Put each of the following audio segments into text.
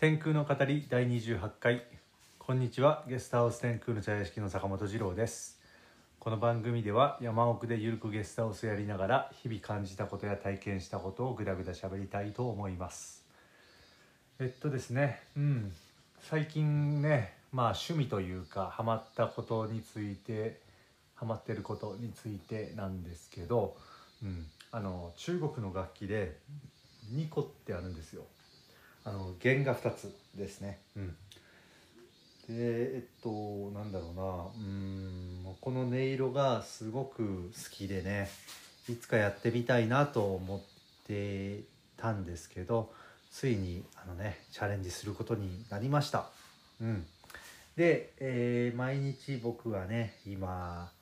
天空の語り第28回。こんにちは。ゲストハウス天空の茶屋敷の坂本二郎です。この番組では山奥でゆるくゲストハウスやりながら日々感じたことや体験したことをぐだぐだ喋りたいと思います。えっとですねうん。最近ねまあ趣味というかハマったことについてハマってることについてなんですけど、うん、あの中国の楽器でニコってあるんですよ。あの弦が2つですね、うん、でえっとなんだろうな。うんこの音色がすごく好きでねいつかやってみたいなと思ってたんですけどついにあのねチャレンジすることになりました。うん。で、えー毎日僕はね今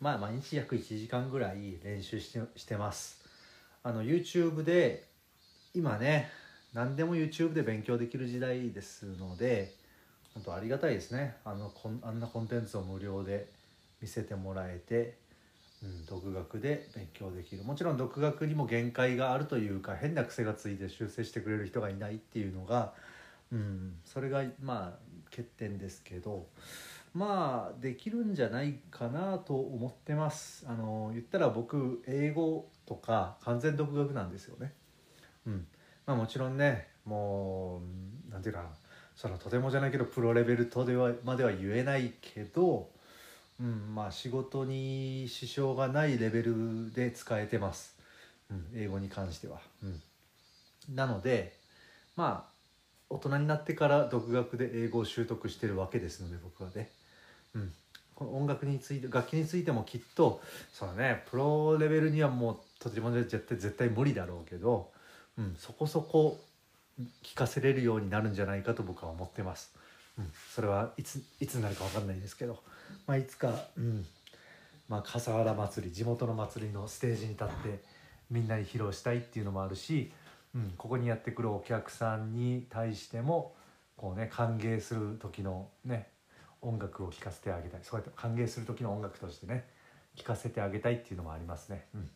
まあ毎日約1時間ぐらい練習してしてます。あの YouTube で今ね何でも YouTube で勉強できる時代ですので本当ありがたいですね。あのこんあんなコンテンツを無料で見せてもらえて、うん、独学で勉強できる。もちろん独学にも限界があるというか変な癖がついて修正してくれる人がいないっていうのが、うん、それがまあ欠点ですけどまあできるんじゃないかなと思ってます。あの言ったら僕英語とか完全独学なんですよね。うん。まあもちろんねもうなんていうかそのとてもじゃないけどプロレベルとではまでは言えないけど、うん、まあ仕事に支障がないレベルで使えてます、うん、英語に関しては、うん、なのでまあ大人になってから独学で英語を習得してるわけですので僕はね、うん、この音楽について楽器についてもきっとそのねプロレベルにはもうとても絶対絶対無理だろうけど、うん、そこそこ聞かせれるようになるんじゃないかと僕は思ってます、うん、それはいついつになるか分かんないですけど、まあ、いつか、うん。まあ、笠原祭り地元の祭りのステージに立ってみんなに披露したいっていうのもあるしうん、ここにやってくるお客さんに対してもこうね歓迎する時のね音楽を聴かせてあげたい。そうやって歓迎する時の音楽としてね聴かせてあげたいっていうのもありますね。うん、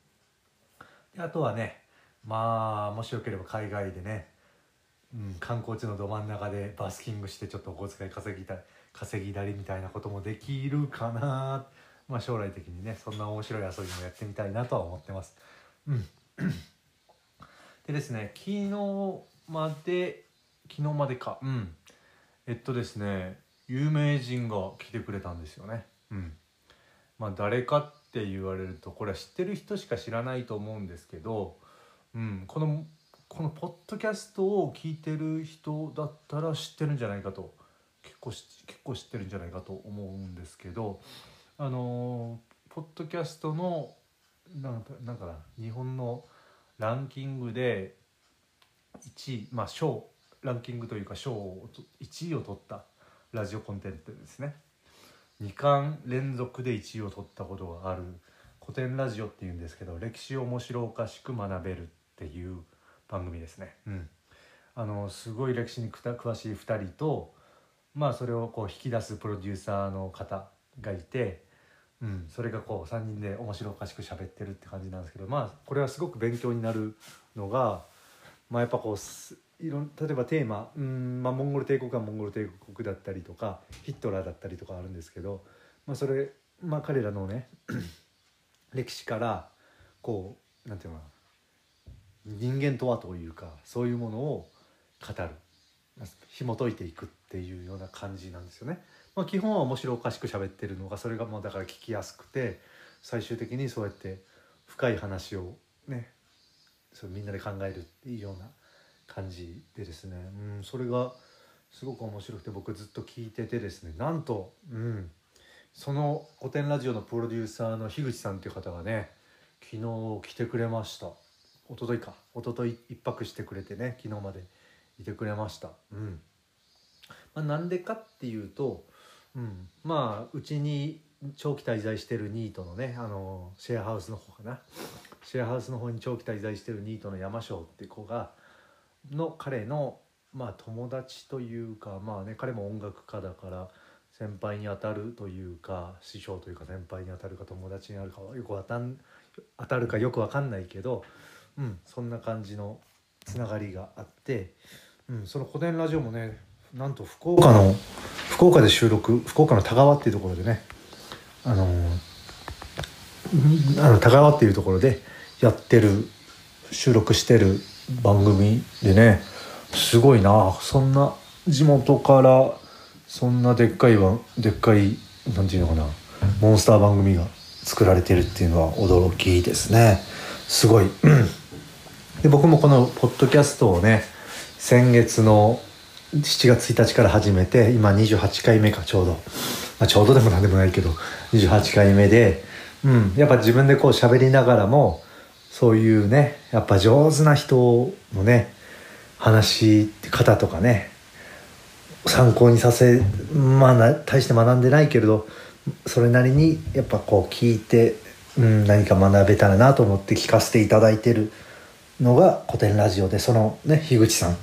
であとはねまあもしよければ海外でね、うん、観光地のど真ん中でバスキングしてちょっとお小遣い稼ぎたい稼ぎだりみたいなこともできるかなまあ将来的にねそんな面白い遊びもやってみたいなとは思ってます。うん。でですね昨日まで昨日までか。うん。えっとですね有名人が来てくれたんですよね。うん。まあ誰かって言われるとこれは知ってる人しか知らないと思うんですけど、うん、このこのポッドキャストを聞いてる人だったら知ってるんじゃないかと結構し結構知ってるんじゃないかと思うんですけどあのポッドキャストのなんかなんか日本のランキングで1位まあ賞ランキングというか賞を1位を取ったラジオコンテンツですね。2巻連続で1位を取ったことがある古典ラジオっていうんですけど歴史を面白おかしく学べるっていう番組ですね。うん。あのすごい歴史に詳しい2人とまあそれをこう引き出すプロデューサーの方がいてうん、それがこう3人で面白おかしく喋ってるって感じなんですけどまあこれはすごく勉強になるのが、まあ、やっぱこうすいろん例えばテーマ、うんまあ、モンゴル帝国はモンゴル帝国だったりとかヒットラーだったりとかあるんですけど、まあ、それ、まあ、彼らのね 歴史からこうなんていうのかな人間とはというかそういうものを語る。紐解いていくっていうような感じなんですよね。まあ、基本は面白おかしく喋ってるのがそれがもうだから聞きやすくて最終的にそうやって深い話をねそみんなで考えるっていうような感じでですね、うん、それがすごく面白くて僕ずっと聞いててですね。なんと、うん、その古典ラジオのプロデューサーの樋口さんっていう方がね昨日来てくれました。一昨日か。一昨日一泊してくれてね昨日までいてくれました。うん。まあ、なんでかっていうとうん、まあうちに長期滞在してるニートのねあのシェアハウスの方かな。シェアハウスの方に長期滞在してるニートの山椒って子がの彼のまあ友達というかまあね彼も音楽家だから先輩に当たるというか師匠というか先輩に当たるか友達になるかよく当たん当たるかよく分かんないけど、うん、そんな感じのつながりがあって、うん、その古典ラジオもねなんと福岡の福岡で収録福岡の田川っていうところでねあのあの田川っていうところでやってる収録してる番組でねすごいな。そんな地元からそんなでっかいわでっかいなんていうのかなモンスター番組が作られてるっていうのは驚きですね。すごいで僕もこのポッドキャストをね先月の7月1日から始めて今28回目かちょうど、まあ、ちょうどでもなんでもないけど28回目で、うん、やっぱ自分でこう喋りながらもそういうねやっぱ上手な人のね話し方とかね参考にさせまあ大して学んでないけれどそれなりにやっぱこう聞いて、うん、何か学べたらなと思って聞かせていただいてるのが古典ラジオでそのね樋口さん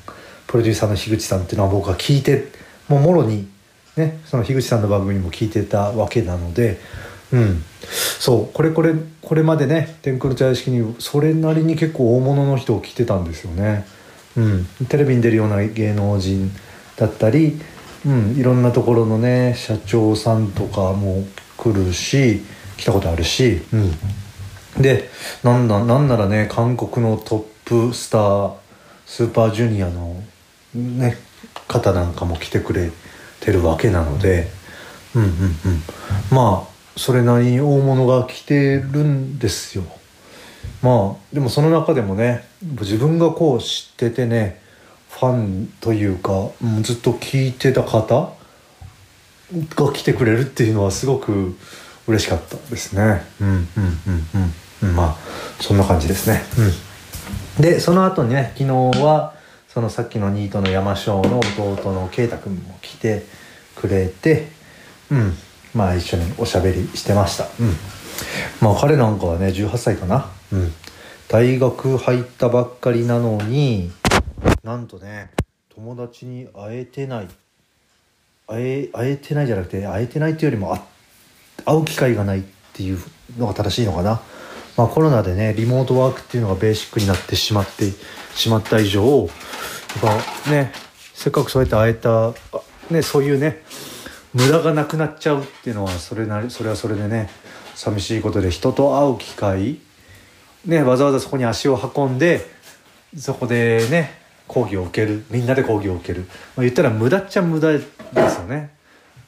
プロデューサーの樋口さんっていうのは僕は聞いてもうもろにねその樋口さんの番組も聞いてたわけなのでうん。そうこれこれこれまでね天空の茶屋敷にそれなりに結構大物の人を来てたんですよね。うん、テレビに出るような芸能人だったり、うん、いろんなところのね社長さんとかも来るし来たことあるし、うん、でなんだなんならね韓国のトップスタースーパージュニアのね方なんかも来てくれてるわけなのでうんうんうん。まあそれなりに大物が来てるんですよ。まあでもその中でもね自分がこう知っててねファンというかずっと聞いてた方が来てくれるっていうのはすごく嬉しかったですね。うんうんうんうん。まあそんな感じですね。うん、でその後にね昨日はそのさっきのニートの山椒の弟の圭太君も来てくれて、うん、まあ一緒におしゃべりしてました。うん、まあ彼なんかはね18歳かな。うん、大学入ったばっかりなのになんとね友達に会えてない会え会えてないじゃなくて会えてないっていうよりも会う機会がないっていうのが正しいのかな。まあ、コロナでねリモートワークっていうのがベーシックになってしまってしまった以上やっぱねせっかくそうやって会えた、ね、そういうね無駄がなくなっちゃうっていうのはそれなりそれはそれでね寂しいことで人と会う機会、ね、わざわざそこに足を運んでそこでね講義を受けるみんなで講義を受ける、まあ、言ったら無駄っちゃ無駄ですよね。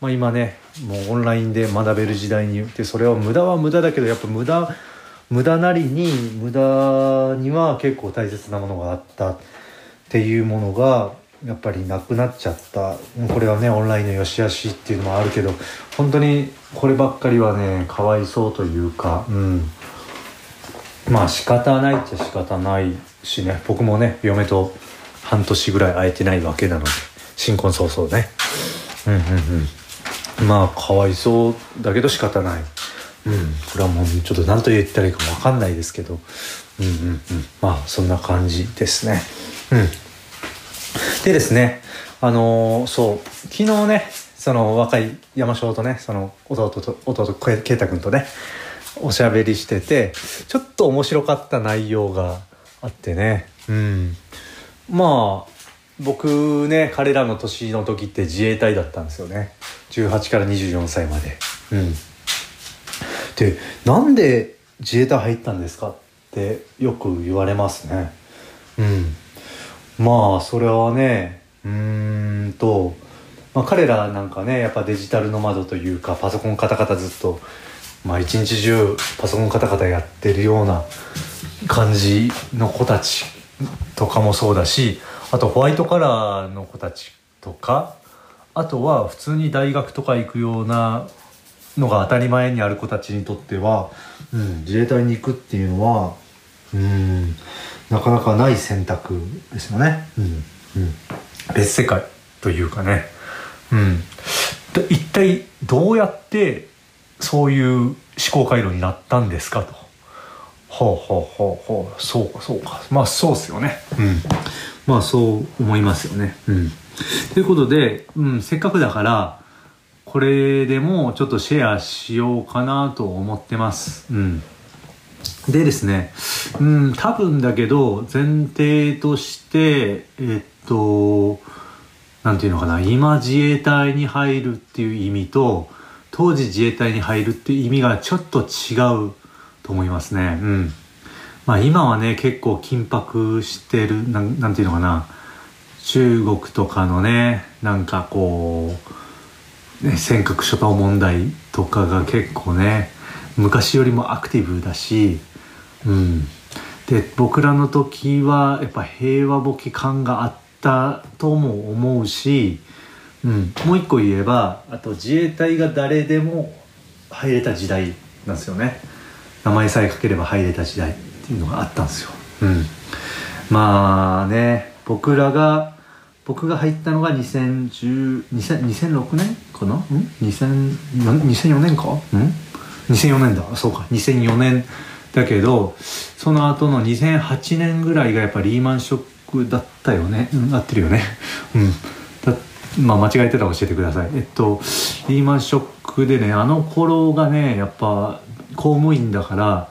まあ、今ねもうオンラインで学べる時代にってそれは無駄は無駄だけどやっぱ無駄無駄なりに無駄には結構大切なものがあったっていうものがやっぱりなくなっちゃった。これはねオンラインの良し悪しっていうのもあるけど本当にこればっかりはねかわいそうというかうん。まあ仕方ないっちゃ仕方ないしね。僕もね嫁と半年ぐらい会えてないわけなので新婚早々ね。うんうんうん。まあかわいそうだけど仕方ない。うん、これはもうちょっと何と言ったらいいかも分かんないですけど、うんうんうん、まあそんな感じですね。うん、でですねあのー、そう昨日ねその若い山椒とねその弟と弟圭太君とねおしゃべりしててちょっと面白かった内容があってね、うん、まあ僕ね彼らの年の時って自衛隊だったんですよね。18から24歳まで。うん。でなんで自衛隊入ったんですかってよく言われますね。うん。まあそれはねうんと、まあ、彼らなんかねやっぱデジタルの窓というかパソコンカタカタずっとまあ一日中パソコンカタカタやってるような感じの子たちとかもそうだしあとホワイトカラーの子たちとかあとは普通に大学とか行くようなのが当たり前にある子たちにとっては、うん、自衛隊に行くっていうのはうんなかなかない選択ですよね、うんうん、別世界というかね、うん、一体どうやってそういう思考回路になったんですかと。ほうほうほうほう。そうかそうか。まあそうっすよね。うん。まあそう思いますよね。うん。ということで、うん、せっかくだからこれでもちょっとシェアしようかなと思ってます。うん。でですね、うん、多分だけど前提として、えっとなんていうのかな今自衛隊に入るっていう意味と当時自衛隊に入るっていう意味がちょっと違うと思いますね。うんまあ、今はね結構緊迫してるなんなんていうのかな中国とかのねなんかこう、ね、尖閣諸島問題とかが結構ね昔よりもアクティブだし、うん、で僕らの時はやっぱ平和ボケ感があったとも思うし、うん、もう一個言えばあと自衛隊が誰でも入れた時代なんですよね。名前さえ書ければ入れた時代っていうのがあったんですよ、うん、まあね僕らが僕が入ったのが2010 2006年かなん2004年か？ん？2004年だ。そうか。2004年だけどその後の2008年ぐらいがやっぱリーマンショックだったよね。うん合ってるよね。うん。まあ間違えてたら教えてください。えっとリーマンショックでねあの頃がねやっぱ公務員だから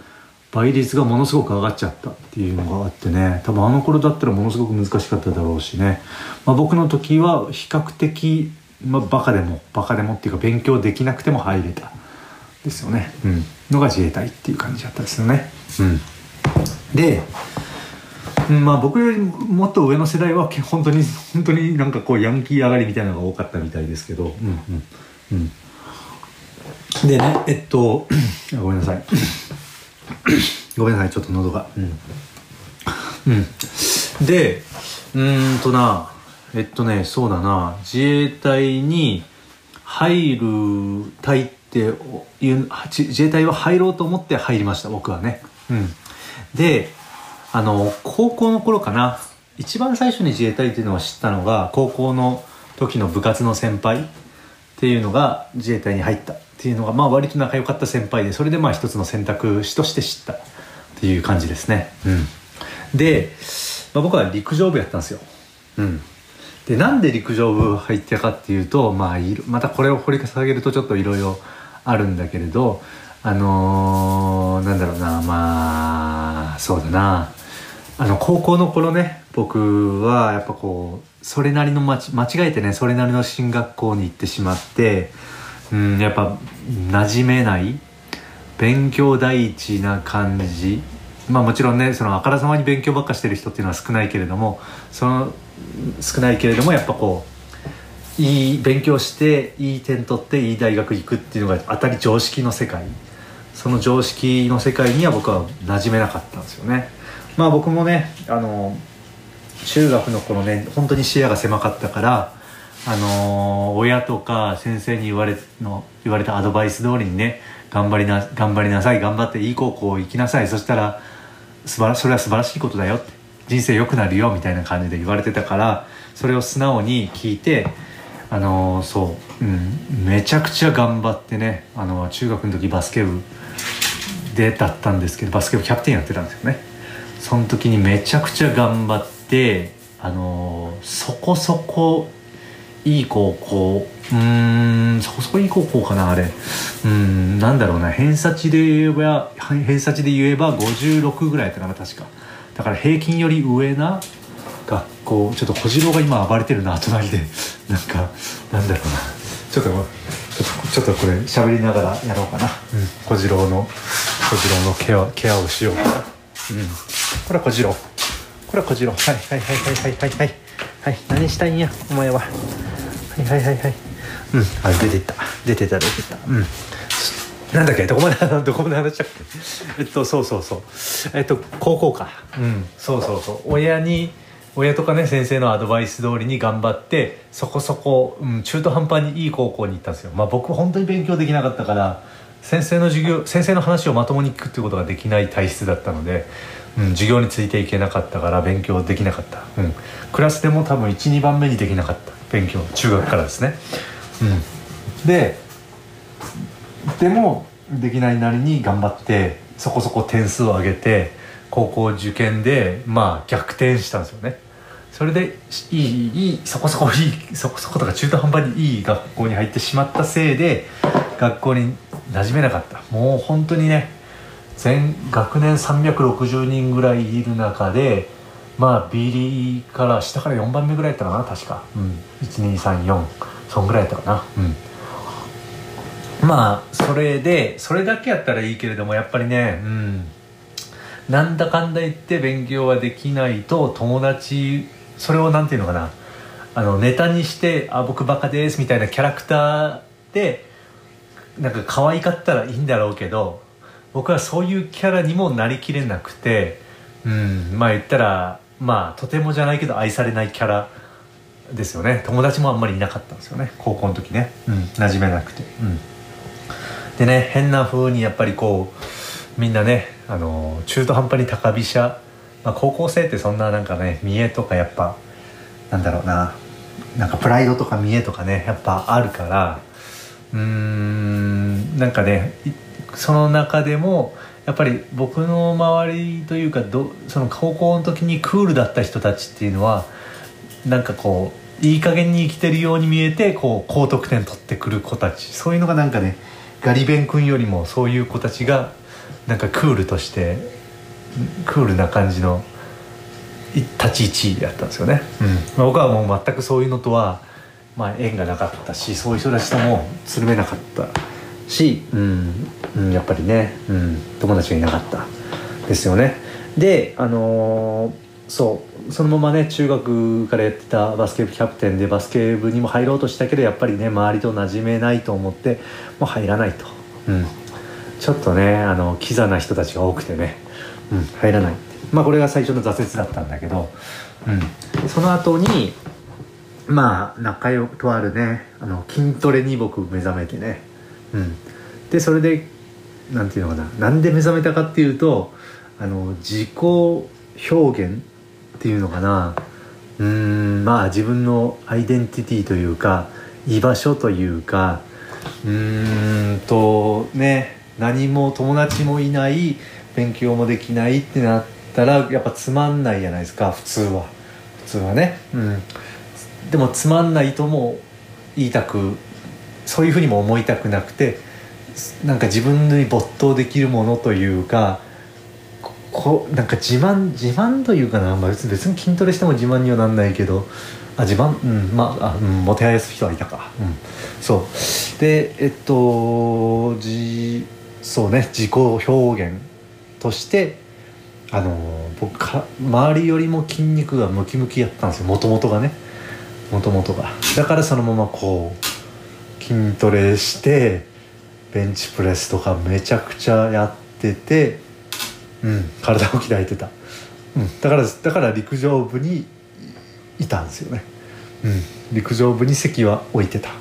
倍率がものすごく上がっちゃったっていうのがあってね。多分あの頃だったらものすごく難しかっただろうしね、まあ、僕の時は比較的、まあ、バカでもバカでもっていうか勉強できなくても入れた。ですよね、うん、のが自衛隊っていう感じだったですよね。うん、で、まあ、僕よりもっと上の世代は本当に本当になんかこうヤンキー上がりみたいなのが多かったみたいですけど、うんうんうん、でねえっと ごめんなさい。ごめんなさいちょっと喉が。うん、うん、でうんとなえっとねそうだな。自衛隊に入る隊っていう自衛隊は入ろうと思って入りました僕はね。うん。であの高校の頃かな。一番最初に自衛隊っていうのを知ったのが高校の時の部活の先輩っていうのが自衛隊に入った。っていうのがまあ割と仲良かった先輩でそれでまあ一つの選択肢として知った。っていう感じですね。うん、で、まあ、僕は陸上部やったんですよ。うん、でなんで陸上部入ったかっていうと、まあ、またこれを掘り下げるとちょっといろいろあるんだけれどあのー、なんだろうなまあそうだな。あの高校の頃ね僕はやっぱこうそれなりの間違えてねそれなりの進学校に行ってしまってうんやっぱ馴染めない勉強第一な感じ。まあもちろんねそのあからさまに勉強ばっかしてる人っていうのは少ないけれどもその少ないけれどもやっぱこういい勉強していい点取っていい大学行くっていうのが当たり常識の世界。その常識の世界には僕は馴染めなかったんですよね。まあ僕もねあの中学の頃ね本当に視野が狭かったからあの親とか先生に言われの言われたアドバイス通りにね頑張りな頑張りなさい頑張っていい高校行きなさい。そしたら素晴らそれは素晴らしいことだよって。人生良くなるよみたいな感じで言われてたからそれを素直に聞いてあのそう、うん、めちゃくちゃ頑張ってねあの中学の時バスケ部でだったんですけどバスケ部キャプテンやってたんですよね。その時にめちゃくちゃ頑張ってあのそこそこいい高校うんそこそこいい高校かなあれ。うんなんだろうな偏差値で言えば偏差値で言えば56ぐらいやったかな確か。だから平均より上な学校ちょっと小次郎が今暴れてるな隣で。なんかなんだろうな。ちょっとちょっとこれ喋りながらやろうかな、うん、小次郎の小次郎のケアケアをしよう。かな、うん、これは小次郎。これは小次郎。はいはいはいはいはいはいはい。何したいんやお前は。はいはいはいはい。うん。あ出てった。出てた出てた。うん。なんだっけ？どこまでどこまで話したっけ？えっとそうそうそう。えっと高校か。うん。そうそうそう。親に親とかね先生のアドバイス通りに頑張ってそこそこ、うん、中途半端にいい高校に行ったんですよ。まあ僕本当に勉強できなかったから先生の授業先生の話をまともに聞くっていうことができない体質だったので、うん、授業についていけなかったから勉強できなかった、うん、クラスでも多分12番目にできなかった。勉強中学からですね、うん、ででもできないなりに頑張ってそこそこ点数を上げて高校受験でまあ逆転したんですよね。それでいいいいそこそこいいそこそことか中途半端にいい学校に入ってしまったせいで学校に馴染めなかった。もう本当にね全学年360人ぐらいいる中でまあ B リーから下から4番目ぐらいやったかな確か、うん、1234そんぐらいやったかな。うん。まあそれでそれだけやったらいいけれどもやっぱりねうん。なんだかんだ言って勉強はできないと友達それをなんていうのかな。あのネタにして「あ僕バカです」みたいなキャラクターでなんか可愛かったらいいんだろうけど僕はそういうキャラにもなりきれなくてうん。まあ言ったらまあとてもじゃないけど愛されないキャラですよね。友達もあんまりいなかったんですよね高校の時ね、うん、馴染めなくて、うん、でね変な風にやっぱりこうみんなねあの中途半端に高飛車、まあ、高校生ってそんななんかね見栄とかやっぱなんだろうななんかプライドとか見栄とかねやっぱあるからうーんなんかねその中でもやっぱり僕の周りというかどその高校の時にクールだった人たちっていうのはなんかこういい加減に生きてるように見えてこう高得点取ってくる子たち。そういうのがなんかねガリベン君よりもそういう子たちがなんかクールとしてクールな感じの立ち位置だったんですよね、うん。まあ、僕はもう全くそういうのとは、まあ、縁がなかったしそういう人たちともつるめなかったし、うん。うん、やっぱりね、うん、友達がいなかった。ですよね。であのーそうそのままね中学からやってたバスケ部キャプテンでバスケ部にも入ろうとしたけどやっぱりね周りと馴染めないと思ってもう入らないと、うん、ちょっとねあのキザな人たちが多くてね、うん、入らない。まあこれが最初の挫折だったんだけど、うん、その後にまあ仲良くとあるねあの筋トレに僕目覚めてね、うん、でそれでなんていうのかな。なんで目覚めたかっていうとあの自己表現っていうのかな。うんまあ自分のアイデンティティというか居場所というかうんとね何も友達もいない勉強もできないってなったらやっぱつまんないじゃないですか普通は。普通はね。うん。でもつまんないとも言いたくそういうふうにも思いたくなくてなんか自分に没頭できるものというかこなんか自慢自慢というかな、まあ、別に別に筋トレしても自慢にはなんないけどあ自慢うんまああ、うん、もてはやす人はいたか、うん、そう。でえっとじそうね自己表現としてあの僕か周りよりも筋肉がムキムキやったんですよ。もともとがね。もともとが。だからそのままこう筋トレしてベンチプレスとかめちゃくちゃやってて、体を鍛えてた、うん、だからだから陸上部にいたんですよね、うん、陸上部に席は置いてた、うん。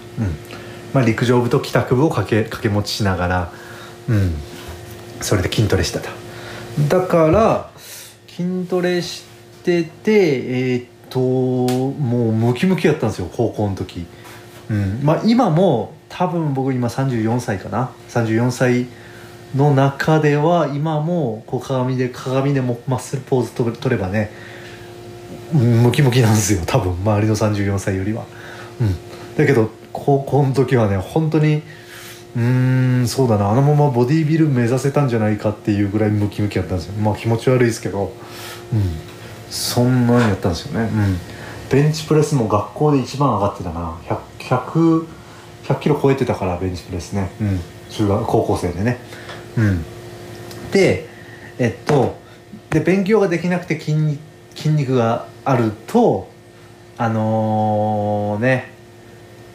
まあ、陸上部と帰宅部を掛け掛け持ちしながら、うん、それで筋トレしてた。だから筋トレしててえーっともうムキムキやったんですよ高校の時、うん。まあ、今も多分僕今34歳かな。34歳の中では今もこう鏡で鏡でもマッスルポーズと取ればねムキムキなんですよ多分。周りの34歳よりは、うん、だけど高校の時はね本当にうーんそうだな。あのままボディービル目指せたんじゃないかっていうぐらいムキムキやったんですよ。まあ気持ち悪いですけど、うん、そんなんやったんですよね、うん、ベンチプレスも学校で一番上がってたな。100, 100, 100キロ超えてたからベンチプレスね、うん、中学高校生でね、うん、でえっとで勉強ができなくて筋肉筋肉があるとあのね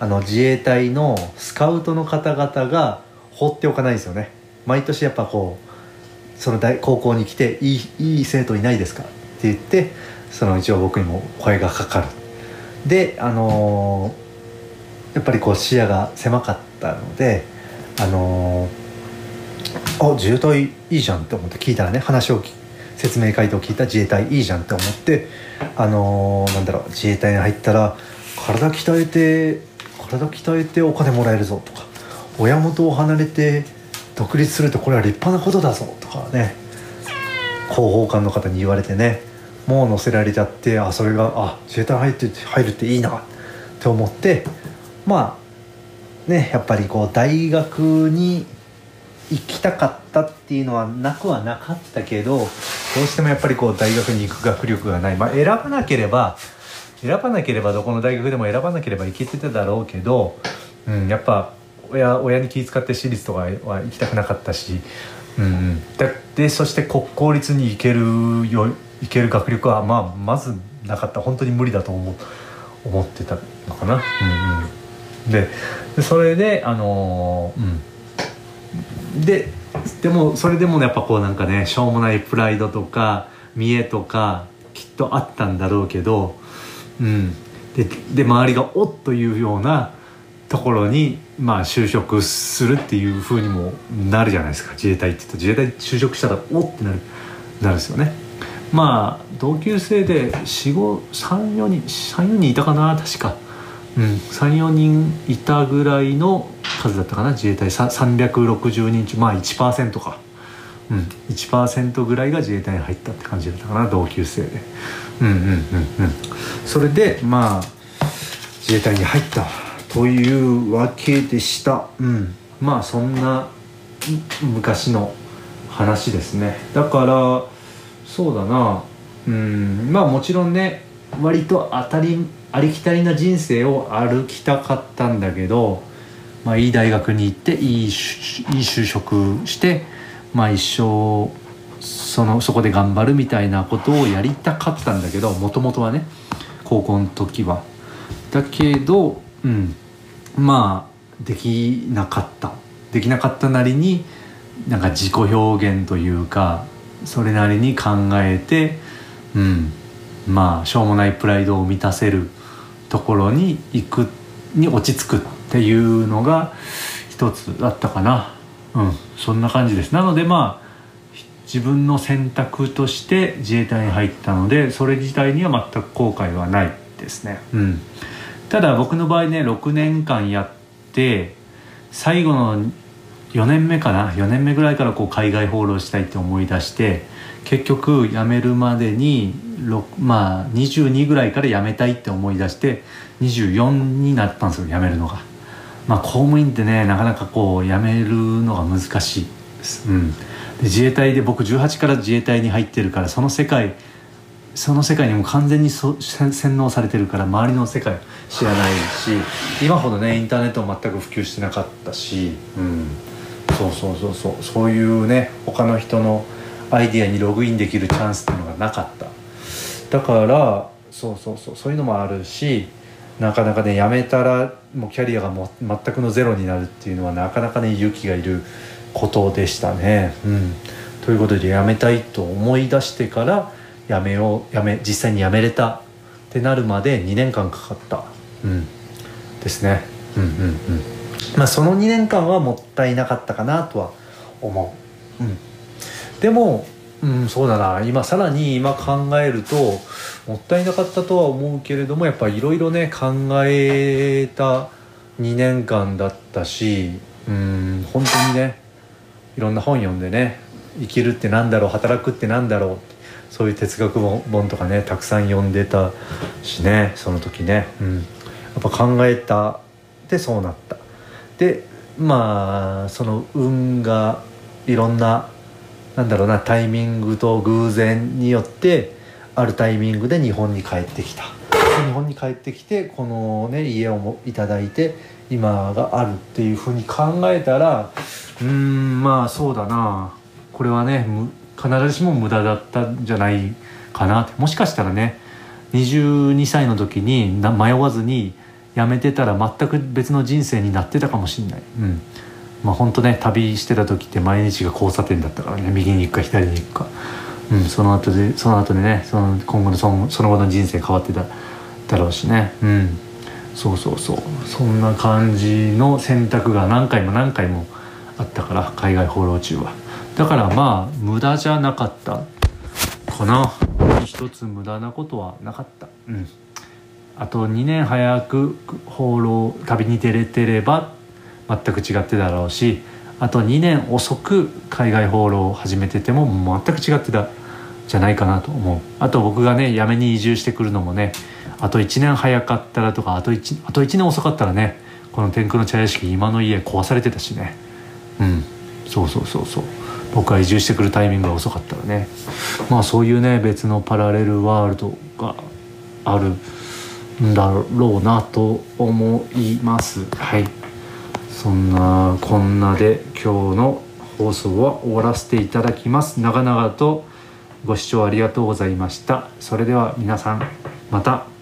あの自衛隊のスカウトの方々が放っておかないですよね。毎年やっぱこうその大高校に来ていいいい生徒いないですか？って言ってその一応僕にも声がかかる。であのーやっぱりこう視野が狭かったのであのーあ自衛隊いいじゃんって思って聞いたらね話を説明回答を聞いた自衛隊いいじゃんって思ってあのーなんだろう自衛隊に入ったら体鍛えて体鍛えてお金もらえるぞとか親元を離れて独立するとこれは立派なことだぞとかね広報官の方に言われてねもう乗せられちゃってあそれがあ自衛隊入って入るっていいなって思ってまあねやっぱりこう大学に行きたかったっていうのはなくはなかったけどどうしてもやっぱりこう大学に行く学力がない、まあ、選ばなければ選ばなければどこの大学でも選ばなければ行けてただろうけど、うん、やっぱ親親に気遣って私立とかは行きたくなかったし、うんうん、でそして国公立に行けるよ行ける学力は、まあ、まずなかった。本当に無理だと思う思ってたのかな。うんうん、でそれであのー、うん、ででもそれでもやっぱこうなんかねしょうもないプライドとか見栄とかきっとあったんだろうけど、うん、でで周りが「おっ」というようなところに、まあ、就職するっていうふうにもなるじゃないですか。自衛隊って言うと自衛隊就職したら「おっ」ってなるなるんですよね。まあ同級生で4534人34人いたかな確か、うん、34人いたぐらいの数だったかな？自衛隊。360人中まあ1%か、うん、1%ぐらいが自衛隊に入ったって感じだったかな同級生で。うんうんうんうん。それでまあ自衛隊に入ったというわけでした。うん。まあそんな昔の話ですね。だからそうだな。うん。まあもちろんね割と当たりありきたりな人生を歩きたかったんだけどまあ、いい大学に行っていいいい就職して、まあ、一生そのそこで頑張るみたいなことをやりたかったんだけどもともとはね高校の時は。だけど、うん、まあできなかったできなかったなりになんか自己表現というかそれなりに考えて、うん、まあしょうもないプライドを満たせるところに行くに落ち着くっていうのが一つだったかな。うん。そんな感じです。なのでまあ自分の選択として自衛隊に入ったのでそれ自体には全く後悔はないですね。うん。ただ僕の場合ね6年間やって最後の4年目かな。4年目ぐらいからこう海外放浪したいって思い出して結局辞めるまでにまあ22ぐらいから辞めたいって思い出して24になったんですよ辞めるのが。まあ、公務員ってねなかなかこう辞めるのが難しい。です、うん、で自衛隊で僕18から自衛隊に入ってるからその世界その世界にも完全にそ洗脳されてるから周りの世界知らないし今ほどねインターネットも全く普及してなかったし、うん、そうそうそうそう。そういうね他の人のアイディアにログインできるチャンスっていうのがなかっただからそうそうそうそういうのもあるしなかなかねやめたらもうキャリアがも全くのゼロになるっていうのはなかなかね勇気がいることでしたね。うん、ということでやめたいと思い出してからやめようやめ実際にやめれたってなるまで2年間かかった、うん、ですね。うんうんうんまあ、その2年間はもったいなかったかなとは思う。うん、でもうん、そうだな。今さらに今考えるともったいなかったとは思うけれどもやっぱいろいろね考えた2年間だったしうん本当にねいろんな本読んでね生きるってなんだろう働くってなんだろうそういう哲学本とかねたくさん読んでたしねその時ね、うん、やっぱ考えたでそうなった。でまあその運がいろんななんだろうなタイミングと偶然によってあるタイミングで日本に帰ってきた。日本に帰ってきてこのね家をもいただいて今があるっていうふうに考えたらうんまあそうだな。これはね必ずしも無駄だったんじゃないかなって。もしかしたらね22歳の時に迷わずに辞めてたら全く別の人生になってたかもしれない。うん。まあ本当ね旅してた時って毎日が交差点だったからね右に行くか左に行くか、うん、その後でその後でねその今後のそのその後の人生変わってただろうしね。うん。そうそうそう。そんな感じの選択が何回も何回もあったから海外放浪中は。だからまあ無駄じゃなかった。かな。一つ無駄なことはなかった。うん。あと2年早く放浪旅に出れてれば全く違ってだろうしあと2年遅く海外放浪を始めてても全く違ってたじゃないかなと思う。あと僕がね辞めに移住してくるのもねあと1年早かったらとかあと 1, あと1年遅かったらねこの天空の茶屋敷今の家壊されてたしね。うん。そうそうそうそう。僕が移住してくるタイミングが遅かったらね。まあそういうね別のパラレルワールドがあるんだろうなと思います。はい。そんなこんなで今日の放送は終わらせていただきます。長々とご視聴ありがとうございました。それでは皆さんまた。